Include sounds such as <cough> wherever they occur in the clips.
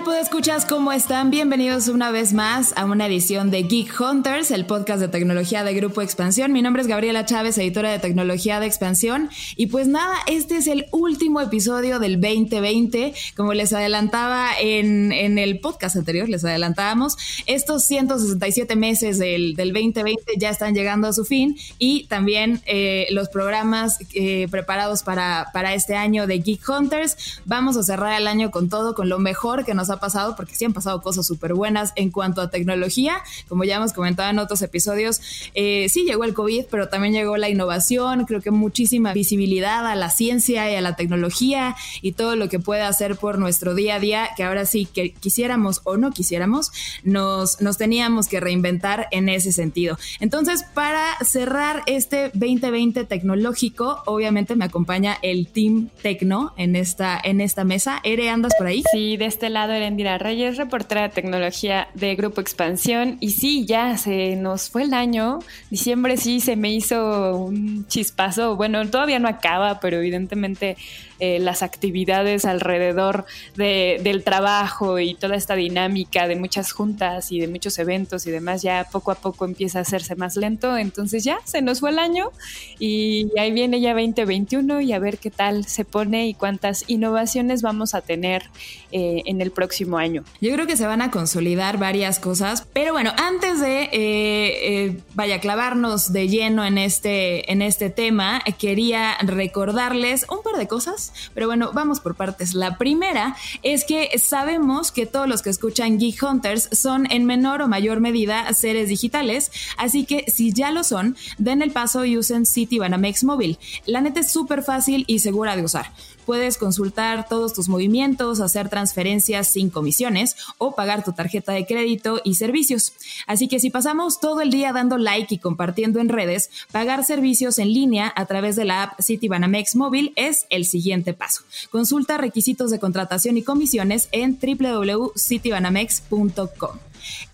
¿Qué tal, escuchas? ¿Cómo están? Bienvenidos una vez más a una edición de Geek Hunters, el podcast de tecnología de Grupo Expansión. Mi nombre es Gabriela Chávez, editora de tecnología de Expansión. Y pues nada, este es el último episodio del 2020. Como les adelantaba en, el podcast anterior, les adelantábamos, estos 167 meses del, 2020 ya están llegando a su fin y también eh, los programas eh, preparados para, para este año de Geek Hunters. Vamos a cerrar el año con todo, con lo mejor que nos ha pasado, porque sí han pasado cosas súper buenas en cuanto a tecnología, como ya hemos comentado en otros episodios, eh, sí llegó el COVID, pero también llegó la innovación, creo que muchísima visibilidad a la ciencia y a la tecnología y todo lo que puede hacer por nuestro día a día, que ahora sí que quisiéramos o no quisiéramos, nos, nos teníamos que reinventar en ese sentido. Entonces, para cerrar este 2020 tecnológico, obviamente me acompaña el Team Tecno en esta, en esta mesa. Ere, ¿andas por ahí? Sí, de este lado Erendira Reyes, reportera de tecnología de Grupo Expansión. Y sí, ya se nos fue el año. Diciembre sí se me hizo un chispazo. Bueno, todavía no acaba, pero evidentemente eh, las actividades alrededor del trabajo y toda esta dinámica de muchas juntas y de muchos eventos y demás ya poco a poco empieza a hacerse más lento. Entonces ya se nos fue el año y ahí viene ya 2021 y a ver qué tal se pone y cuántas innovaciones vamos a tener eh, en el próximo año. Yo creo que se van a consolidar varias cosas, pero bueno, antes de eh, vaya clavarnos de lleno en este, en este tema, quería recordarles un par de cosas pero bueno, vamos por partes. La primera es que sabemos que todos los que escuchan Geek Hunters son en menor o mayor medida seres digitales, así que si ya lo son, den el paso y usen City Banamex Móvil. La neta es súper fácil y segura de usar puedes consultar todos tus movimientos, hacer transferencias sin comisiones o pagar tu tarjeta de crédito y servicios. Así que si pasamos todo el día dando like y compartiendo en redes, pagar servicios en línea a través de la app Citibanamex Móvil es el siguiente paso. Consulta requisitos de contratación y comisiones en www.citibanamex.com.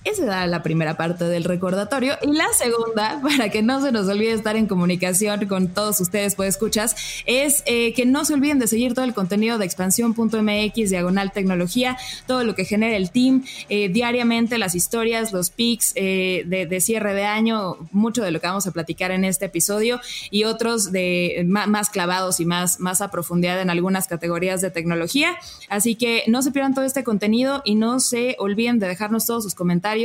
Esa era la primera parte del recordatorio. Y la segunda, <laughs> para que no se nos olvide estar en comunicación con todos ustedes, pues escuchas, es eh, que no se olviden de seguir todo el contenido de expansión.mx, diagonal tecnología, todo lo que genera el team, eh, diariamente las historias, los pics eh, de, cierre de año, mucho de lo que vamos a platicar en este episodio y otros de más, clavados y más, más a profundidad en algunas categorías de tecnología. Así que no se pierdan todo este contenido y no se olviden de dejarnos todos sus comentarios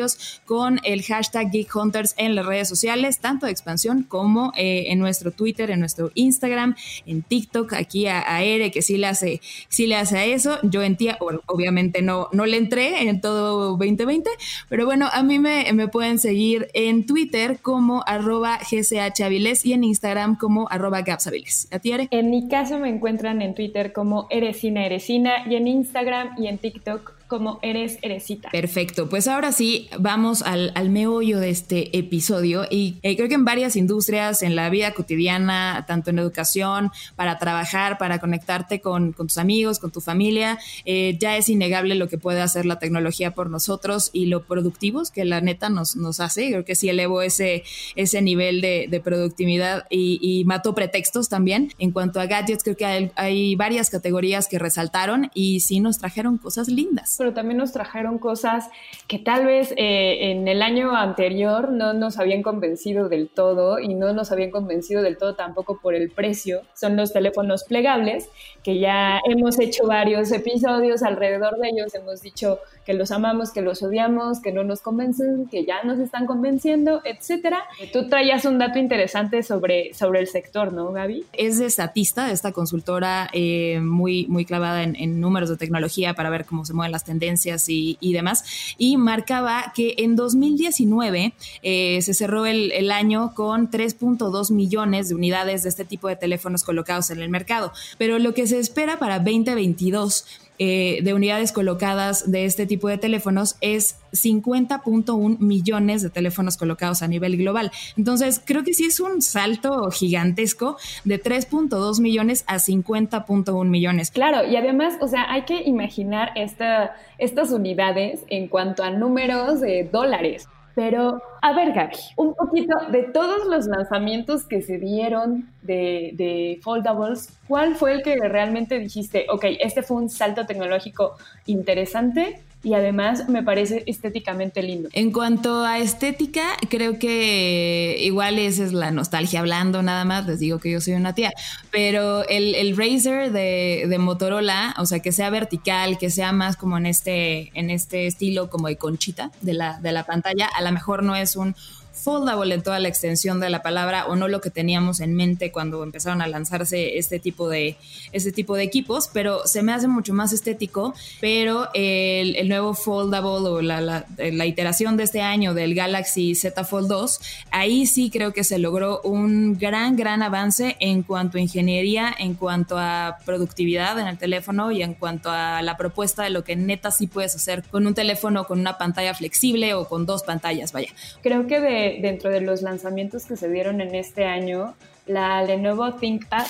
con el hashtag Geek Hunters en las redes sociales, tanto de expansión como eh, en nuestro Twitter, en nuestro Instagram, en TikTok, aquí a, Ere, que sí le hace, sí le hace a eso. Yo en tía, obviamente no, no le entré en todo 2020, pero bueno, a mí me, pueden seguir en Twitter como arroba y en Instagram como arroba gapsaviles. ¿A ti, Ere? En mi caso me encuentran en Twitter como Eresina Eresina y en Instagram y en TikTok como eres Eresita. Perfecto, pues ahora sí vamos al, meollo de este episodio y eh, creo que en varias industrias, en la vida cotidiana, tanto en educación, para trabajar, para conectarte con, tus amigos, con tu familia, eh, ya es innegable lo que puede hacer la tecnología por nosotros y lo productivos que la neta nos, nos hace. Creo que sí elevo ese, ese nivel de, productividad y, mató pretextos también. En cuanto a gadgets, creo que hay, hay varias categorías que resaltaron y sí nos trajeron cosas lindas pero también nos trajeron cosas que tal vez eh, en el año anterior no nos habían convencido del todo y no nos habían convencido del todo tampoco por el precio. Son los teléfonos plegables, que ya hemos hecho varios episodios alrededor de ellos, hemos dicho que los amamos, que los odiamos, que no nos convencen, que ya nos están convenciendo, etcétera. Tú traías un dato interesante sobre, sobre el sector, ¿no, Gaby? Es de Statista, de esta consultora eh, muy, muy clavada en, números de tecnología para ver cómo se mueven las tendencias y, demás, y marcaba que en 2019 eh, se cerró el, el año con 3.2 millones de unidades de este tipo de teléfonos colocados en el mercado, pero lo que se espera para 2022 eh, de unidades colocadas de este tipo de teléfonos es 50.1 millones de teléfonos colocados a nivel global. Entonces, creo que sí es un salto gigantesco de 3.2 millones a 50.1 millones. Claro, y además, o sea, hay que imaginar esta, estas unidades en cuanto a números de dólares. Pero, a ver, Gaby, un poquito de todos los lanzamientos que se dieron de, de, foldables, ¿cuál fue el que realmente dijiste, ok, este fue un salto tecnológico interesante y además me parece estéticamente lindo. En cuanto a estética, creo que igual esa es la nostalgia hablando nada más, les digo que yo soy una tía, pero el, el Razer de, de, Motorola, o sea, que sea vertical, que sea más como en este, en este estilo como de conchita de la, de la pantalla, a lo mejor no es un foldable en toda la extensión de la palabra o no lo que teníamos en mente cuando empezaron a lanzarse este tipo de, este tipo de equipos, pero se me hace mucho más estético, pero el, el nuevo foldable o la, la, la, iteración de este año del Galaxy Z Fold 2, ahí sí creo que se logró un gran, gran avance en cuanto a ingeniería, en cuanto a productividad en el teléfono y en cuanto a la propuesta de lo que neta sí puedes hacer con un teléfono con una pantalla flexible o con dos pantallas, vaya. Creo que de dentro de los lanzamientos que se dieron en este año, la Lenovo ThinkPad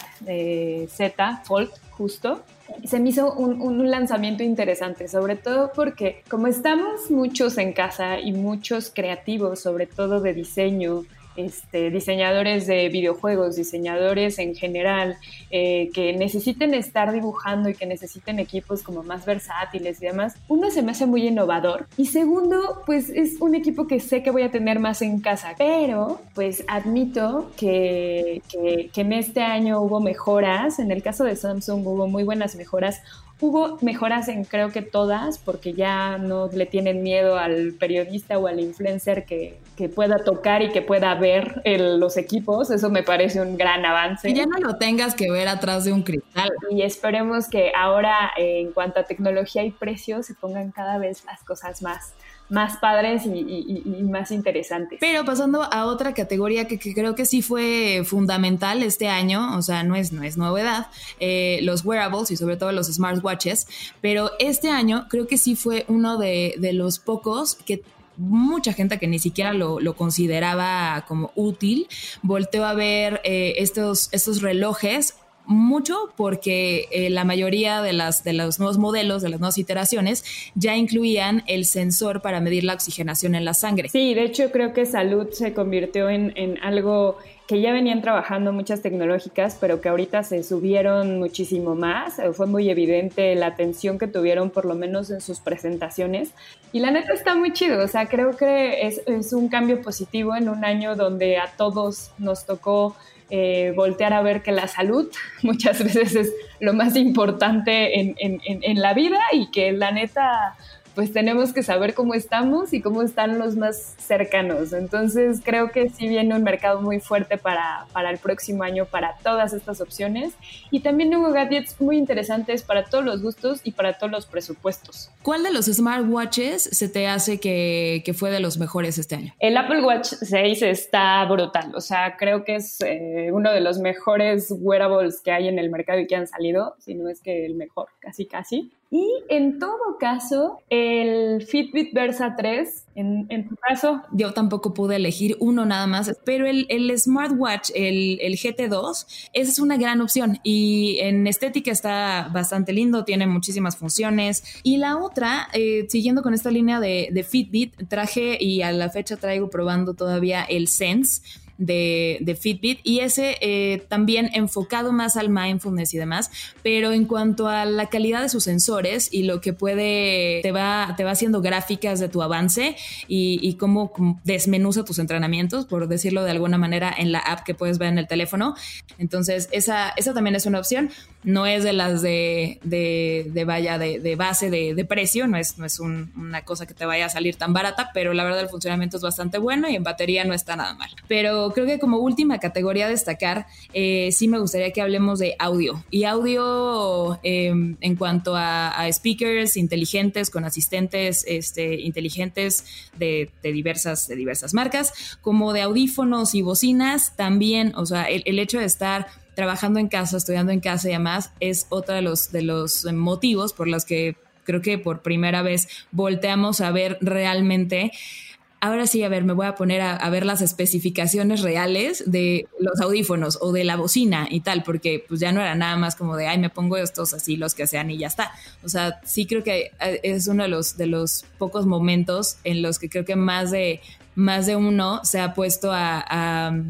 Z Fold, justo, se me hizo un, lanzamiento interesante, sobre todo porque como estamos muchos en casa y muchos creativos, sobre todo de diseño, este, diseñadores de videojuegos, diseñadores en general, eh, que necesiten estar dibujando y que necesiten equipos como más versátiles y demás, uno se me hace muy innovador. Y segundo, pues es un equipo que sé que voy a tener más en casa, pero pues admito que, que, que en este año hubo mejoras, en el caso de Samsung hubo muy buenas mejoras, Hubo mejoras en creo que todas, porque ya no le tienen miedo al periodista o al influencer que, que pueda tocar y que pueda ver el, los equipos. Eso me parece un gran avance. Y ya no lo tengas que ver atrás de un cristal. Y esperemos que ahora, en cuanto a tecnología y precios, se pongan cada vez las cosas más más padres y, y, y, más interesantes. Pero pasando a otra categoría que, que, creo que sí fue fundamental este año, o sea, no es, no es novedad, eh, los wearables y sobre todo los smartwatches, pero este año creo que sí fue uno de, de los pocos que mucha gente que ni siquiera lo, lo, consideraba como útil, volteó a ver eh, estos, estos relojes mucho porque eh, la mayoría de, las, de los nuevos modelos, de las nuevas iteraciones, ya incluían el sensor para medir la oxigenación en la sangre. Sí, de hecho creo que salud se convirtió en, en algo que ya venían trabajando muchas tecnológicas, pero que ahorita se subieron muchísimo más. Fue muy evidente la atención que tuvieron, por lo menos en sus presentaciones. Y la neta está muy chido, o sea, creo que es, es un cambio positivo en un año donde a todos nos tocó eh, voltear a ver que la salud <laughs> muchas veces es lo más importante en, en, en, la vida y que la neta pues tenemos que saber cómo estamos y cómo están los más cercanos. Entonces creo que sí viene un mercado muy fuerte para, para el próximo año para todas estas opciones y también hubo gadgets muy interesantes para todos los gustos y para todos los presupuestos. ¿Cuál de los smartwatches se te hace que, que fue de los mejores este año? El Apple Watch 6 está brutal, o sea, creo que es eh, uno de los mejores wearables que hay en el mercado y que han salido, si no es que el mejor, casi casi. Y en todo caso, el Fitbit Versa 3, en, tu caso. Yo tampoco pude elegir uno nada más, pero el, el smartwatch, el, el, GT2, esa es una gran opción y en estética está bastante lindo, tiene muchísimas funciones. Y la otra, eh, siguiendo con esta línea de, de Fitbit, traje y a la fecha traigo probando todavía el Sense de, de Fitbit y ese eh, también enfocado más al mindfulness y demás, pero en cuanto a la calidad de sus sensores y lo que puede, te va, te va haciendo gráficas de tu avance y, y cómo desmenuza tus entrenamientos, por decirlo de alguna manera, en la app que puedes ver en el teléfono. Entonces, esa, esa también es una opción. No es de las de, de, de vaya, de, de base de, de, precio, no es, no es un, una cosa que te vaya a salir tan barata, pero la verdad el funcionamiento es bastante bueno y en batería no está nada mal. Pero creo que como última categoría a destacar, eh, sí me gustaría que hablemos de audio. Y audio eh, en cuanto a, a, speakers inteligentes con asistentes este, inteligentes de, de, diversas, de diversas marcas, como de audífonos y bocinas también, o sea, el, el hecho de estar trabajando en casa, estudiando en casa y demás, es otro de los, de los motivos por los que creo que por primera vez volteamos a ver realmente ahora sí, a ver, me voy a poner a, ver las especificaciones reales de los audífonos o de la bocina y tal, porque pues ya no era nada más como de, ay, me pongo estos así, los que sean y ya está. O sea, sí creo que eh, es uno de los, de los pocos momentos en los que creo que más de más de uno se ha puesto a,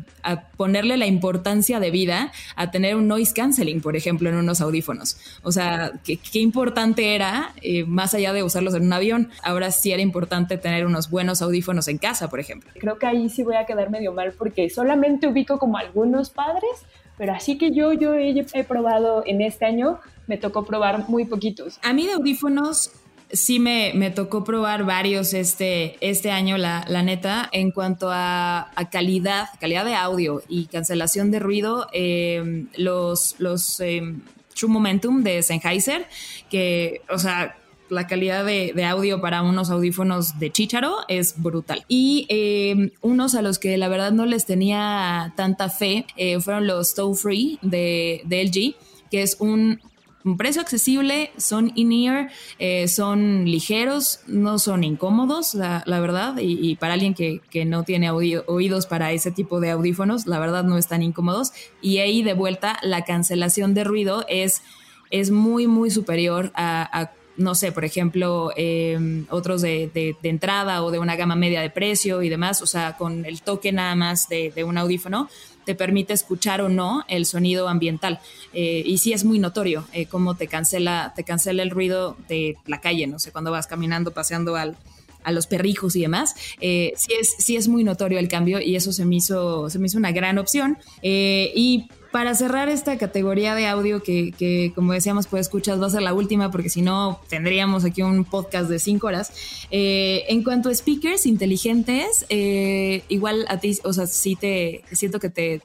ponerle la importancia de vida a tener un noise canceling, por ejemplo, en unos audífonos. O sea, qué, importante era, eh, más allá de usarlos en un avión, ahora sí era importante tener unos buenos audífonos en casa, por ejemplo. Creo que ahí sí voy a quedar medio mal porque solamente ubico como algunos padres, pero así que yo, yo he, he probado en este año, me tocó probar muy poquitos. A mí de audífonos sí me, me, tocó probar varios este, este año, la, la neta, en cuanto a, calidad, calidad de audio y cancelación de ruido, em, los, los em, True Momentum de Sennheiser, que, o sea, la calidad de, audio para unos audífonos de chícharo es brutal. Y em, unos a los que la verdad no les tenía tanta fe eh, fueron los Toe Free de, de LG, que es un un precio accesible, son in-ear, eh, son ligeros, no son incómodos, la, verdad, y, para alguien que, no tiene oídos para ese tipo de audífonos, la verdad no están incómodos. Y ahí de vuelta, la cancelación de ruido es, es muy, muy superior a, no sé, por ejemplo, em, otros de, entrada o de una gama media de precio y demás, o sea, con el toque nada más de, de un audífono te permite escuchar o no el sonido ambiental. Eh, y sí es muy notorio eh, cómo te cancela, te cancela el ruido de la calle, no sé, cuando vas caminando, paseando al, a los perrijos y demás, eh, sí, es, sí es muy notorio el cambio y eso se me hizo, se me hizo una gran opción. y para cerrar esta categoría de audio que, como decíamos, pues escuchas, va a ser la última porque si no tendríamos aquí un podcast de cinco horas. Eh, en cuanto a speakers inteligentes, eh, igual a ti, o sea, sí te siento que te,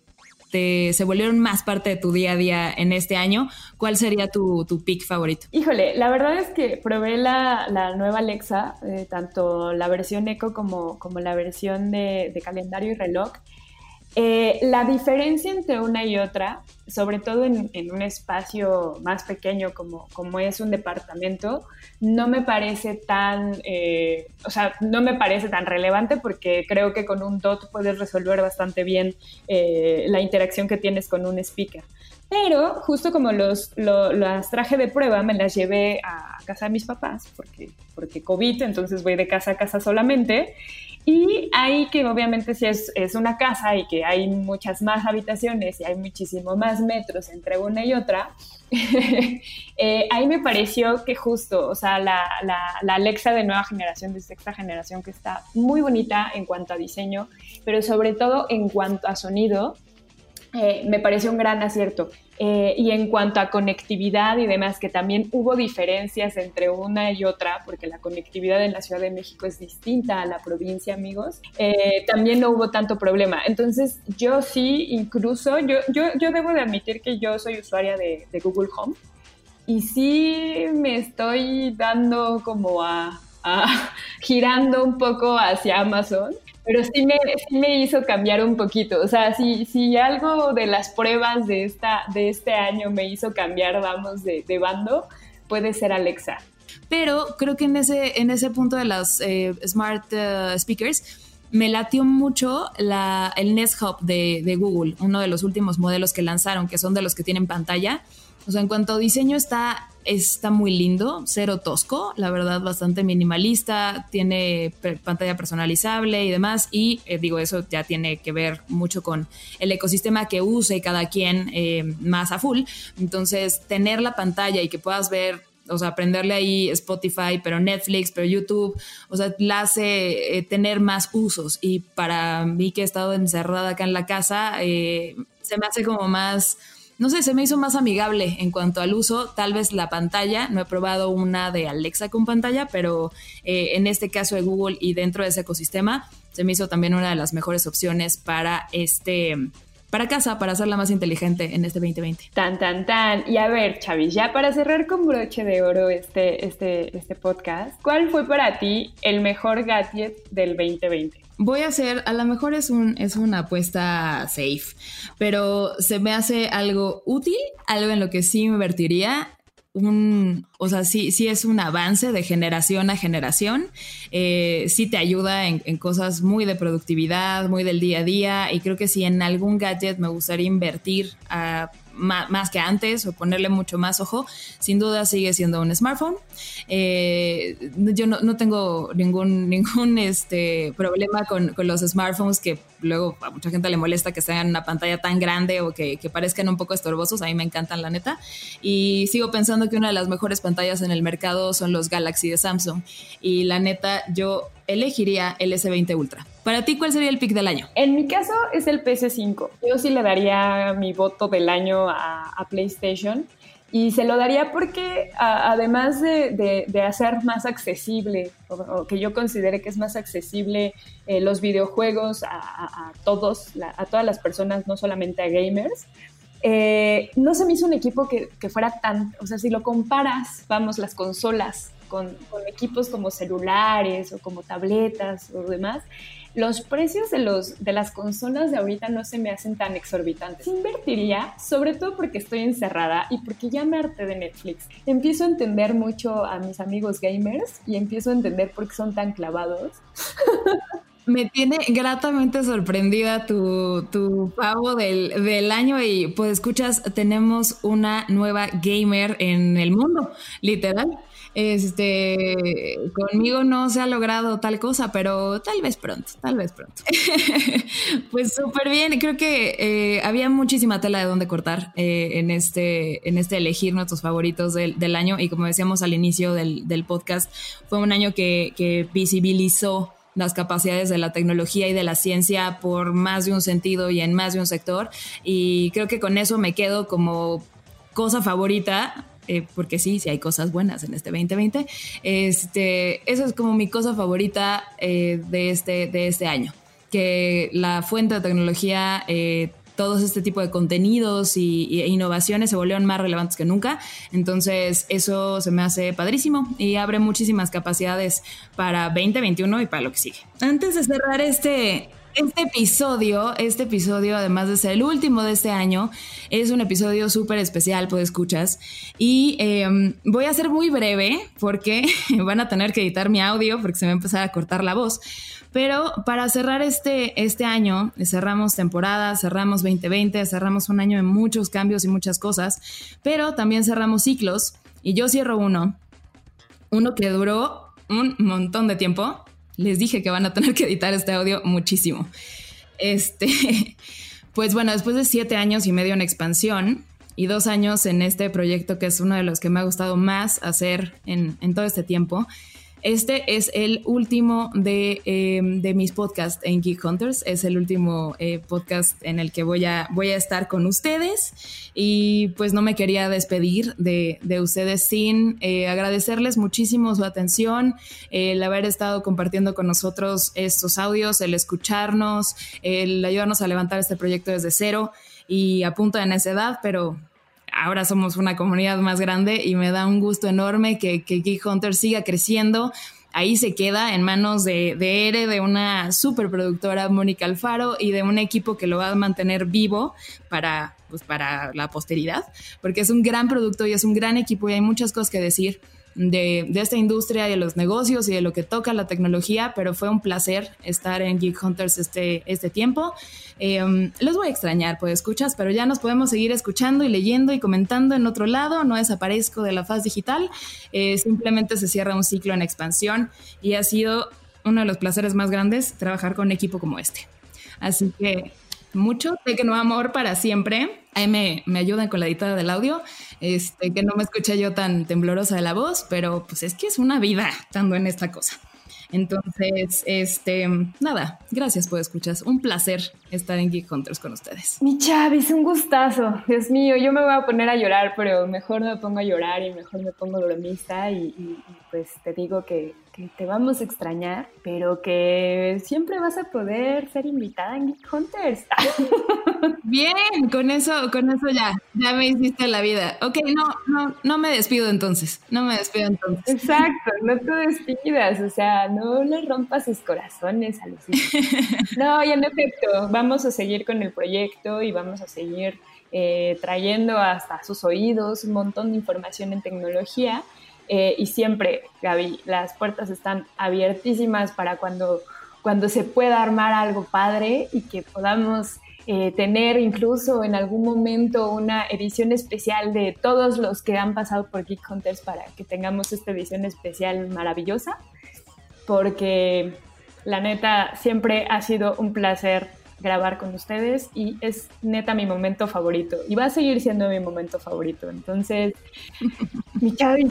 se volvieron más parte de tu día a día en este año. ¿Cuál sería tu, tu pick favorito? Híjole, la verdad es que probé la, nueva Alexa, eh, tanto la versión Echo como, como la versión de, de calendario y reloj. Eh, la diferencia entre una y otra, sobre todo en, un espacio más pequeño como, como, es un departamento, no me parece tan, eh, o sea, no me parece tan relevante porque creo que con un DOT puedes resolver bastante bien eh, la interacción que tienes con un speaker. Pero justo como los, las traje de prueba, me las llevé a casa de mis papás, porque, porque COVID, entonces voy de casa a casa solamente. Y ahí que obviamente si es, es, una casa y que hay muchas más habitaciones y hay muchísimo más metros entre una y otra, <laughs> eh, ahí me pareció que justo, o sea, la, la, la, Alexa de nueva generación, de sexta generación, que está muy bonita en cuanto a diseño, pero sobre todo en cuanto a sonido, eh, me pareció un gran acierto. Eh, y en cuanto a conectividad y demás, que también hubo diferencias entre una y otra, porque la conectividad en la Ciudad de México es distinta a la provincia, amigos, eh, también no hubo tanto problema. Entonces, yo sí, incluso, yo, yo, yo debo de admitir que yo soy usuaria de, de Google Home y sí me estoy dando como a, a <laughs> girando un poco hacia Amazon pero sí me, sí me hizo cambiar un poquito. O sea, si, si algo de las pruebas de, esta, de este año me hizo cambiar, vamos, de, de bando, puede ser Alexa. Pero creo que en ese, en ese punto de las eh, smart eh, speakers, me latió mucho el Nest Hub de, de, Google, uno de los últimos modelos que lanzaron, que son de los que tienen pantalla. O sea, en cuanto a diseño está está muy lindo, cero tosco, la verdad bastante minimalista, tiene pantalla personalizable y demás. Y eh, digo, eso ya tiene que ver mucho con el ecosistema que use cada quien eh, más a full. Entonces, tener la pantalla y que puedas ver o sea, aprenderle ahí Spotify, pero Netflix, pero YouTube, o sea, la hace eh, tener más usos. Y para mí que he estado encerrada acá en la casa, se me hace como más no sé, se me hizo más amigable en cuanto al uso. Tal vez la pantalla, no he probado una de Alexa con pantalla, pero eh, en este caso de Google y dentro de ese ecosistema, se me hizo también una de las mejores opciones para este para casa, para hacerla más inteligente en este 2020. Tan, tan, tan. Y a ver, Chavis, ya para cerrar con broche de oro este, este, este podcast, ¿cuál fue para ti el mejor gadget del 2020? voy a hacer, a lo mejor es, un, es una apuesta safe, pero se me hace algo útil, algo en lo que sí me invertiría un, o sea, sí, sí es un avance de generación a generación, eh, sí te ayuda en, en, cosas muy de productividad, muy del día a día, y creo que si en algún gadget me gustaría invertir a más, que antes o ponerle mucho más ojo, sin duda sigue siendo un smartphone. Eh, yo no, no, tengo ningún, <laughs> ningún este, problema con, con, los smartphones que luego a mucha gente le molesta que sean una pantalla tan grande o que, que, parezcan un poco estorbosos. A mí me encantan, la neta. Y sigo pensando que una de las mejores pantallas en el mercado son los Galaxy de Samsung. Y la neta, yo elegiría el S20 Ultra. Para ti, ¿cuál sería el pick del año? En mi caso es el PS5. Yo sí le daría mi voto del año a, PlayStation. Y se lo daría porque además de, de, hacer más accesible, o, que yo considere que es más accesible eh, los videojuegos a, a todos, a todas las personas, no solamente a gamers, eh, no se me hizo un equipo que, que, fuera tan, o sea, si lo comparas, vamos, las consolas con, equipos como celulares o como tabletas o demás, los precios de, los, de las consolas de ahorita no se me hacen tan exorbitantes. Invertiría, sobre todo porque estoy encerrada y porque ya me harté de Netflix. Empiezo a entender mucho a mis amigos gamers y empiezo a entender por qué son tan clavados. <laughs> Me tiene gratamente sorprendida tu, tu pavo del, del, año y pues escuchas, tenemos una nueva gamer en el mundo, literal. Este, conmigo no se ha logrado tal cosa, pero tal vez pronto, tal vez pronto. <laughs> pues súper bien, creo que eh, había muchísima tela de dónde cortar eh, en, este, en este elegir nuestros favoritos del, del, año y como decíamos al inicio del, del podcast, fue un año que, que visibilizó las capacidades de la tecnología y de la ciencia por más de un sentido y en más de un sector. Y creo que con eso me quedo como cosa favorita eh, porque sí, sí hay cosas buenas en este 2020. Este, eso es como mi cosa favorita eh, de, este, de este año, que la fuente de tecnología, eh, todos este tipo de contenidos y, e innovaciones se volvieron más relevantes que nunca. Entonces, eso se me hace padrísimo y abre muchísimas capacidades para 2021 y para lo que sigue. Antes de cerrar este, este episodio, este episodio, además de ser el último de este año, es un episodio súper especial, pues escuchas. Y em, voy a ser muy breve porque <laughs> van a tener que editar mi audio porque se me va a empezar a cortar la voz. Pero para cerrar este, este año, cerramos temporada, cerramos 2020, cerramos un año de muchos cambios y muchas cosas, pero también cerramos ciclos. Y yo cierro uno, uno que duró un montón de tiempo les dije que van a tener que editar este audio muchísimo. Este, <laughs> pues bueno, después de siete años y medio en expansión y dos años en este proyecto que es uno de los que me ha gustado más hacer en, en todo este tiempo, este es el último de, eh, de mis podcasts en Geek Hunters. Es el último eh, podcast en el que voy a, voy a estar con ustedes. Y pues no me quería despedir de, de ustedes sin eh, agradecerles muchísimo su atención, el haber estado compartiendo con nosotros estos audios, el escucharnos, el ayudarnos a levantar este proyecto desde cero y a punto de necedad, pero ahora somos una comunidad más grande y me da un gusto enorme que, que Geek Hunter siga creciendo. Ahí se queda en manos de, de ERE, de una superproductora Mónica Alfaro y de un equipo que lo va a mantener vivo para, pues, para la posteridad, porque es un gran producto y es un gran equipo y hay muchas cosas que decir de, esta industria y de los negocios y de lo que toca la tecnología, pero fue un placer estar en Geek Hunters este, este tiempo. Eh, los voy a extrañar, pues escuchas, pero ya nos podemos seguir escuchando y leyendo y comentando en otro lado. No desaparezco de la faz digital, eh, simplemente se cierra un ciclo en expansión y ha sido uno de los placeres más grandes trabajar con un equipo como este. Así que mucho, de que no amor para siempre. Ahí me, ayudan con la editada del audio, este, que no me escuché yo tan temblorosa de la voz, pero pues es que es una vida estando en esta cosa. Entonces, este, nada, gracias por escuchar. Un placer estar en Geek Hunters con ustedes. Mi Chávez, un gustazo. Dios mío, yo me voy a poner a llorar, pero mejor me pongo a llorar y mejor me pongo bromista y, y pues te digo que que te vamos a extrañar, pero que siempre vas a poder ser invitada en Geek Hunters. <laughs> Bien, con eso, con eso ya, ya me hiciste la vida. Ok, no, no, no me despido entonces, no me despido entonces. Exacto, no te despidas, o sea, no le rompa sus corazones a los <laughs> No, y en efecto, vamos a seguir con el proyecto y vamos a seguir eh, trayendo hasta sus oídos un montón de información en tecnología. Eh, y siempre, Gaby, las puertas están abiertísimas para cuando, cuando se pueda armar algo padre y que podamos eh, tener incluso en algún momento una edición especial de todos los que han pasado por Geek Hunters para que tengamos esta edición especial maravillosa, porque la neta siempre ha sido un placer grabar con ustedes y es neta mi momento favorito y va a seguir siendo mi momento favorito. Entonces, <laughs> mi Chavi,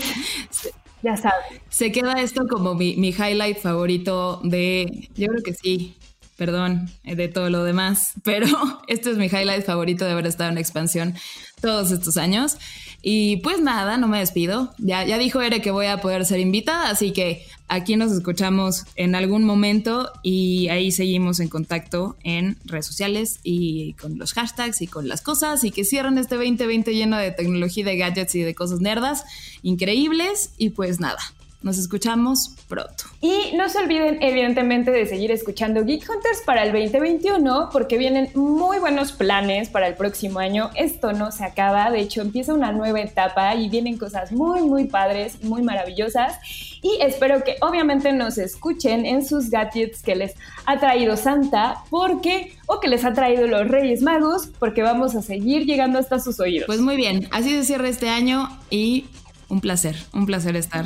ya sabes. Se queda esto como mi, mi highlight favorito de, yo creo que sí, perdón, eh, de todo lo demás, <laughs> pero este es mi highlight favorito de haber estado en expansión todos estos años. Y pues nada, no me despido. Ya, ya dijo Ere que voy a poder ser invitada, así que aquí nos escuchamos en algún momento y ahí seguimos en contacto en redes sociales y con los hashtags y con las cosas y que cierren este 2020 lleno de tecnología, de gadgets y de cosas nerdas increíbles. Y pues nada, nos escuchamos pronto. Y no se olviden, evidentemente, de seguir escuchando Geek Hunters para el 2021, porque vienen muy buenos planes para el próximo año. Esto no se acaba, de hecho, empieza una nueva etapa y vienen cosas muy, muy padres, muy maravillosas. Y espero que obviamente nos escuchen en sus gadgets que les ha traído Santa, porque, o que les ha traído los Reyes Magos, porque vamos a seguir llegando hasta sus oídos. Pues muy bien, así se cierra este año y un placer, un placer estar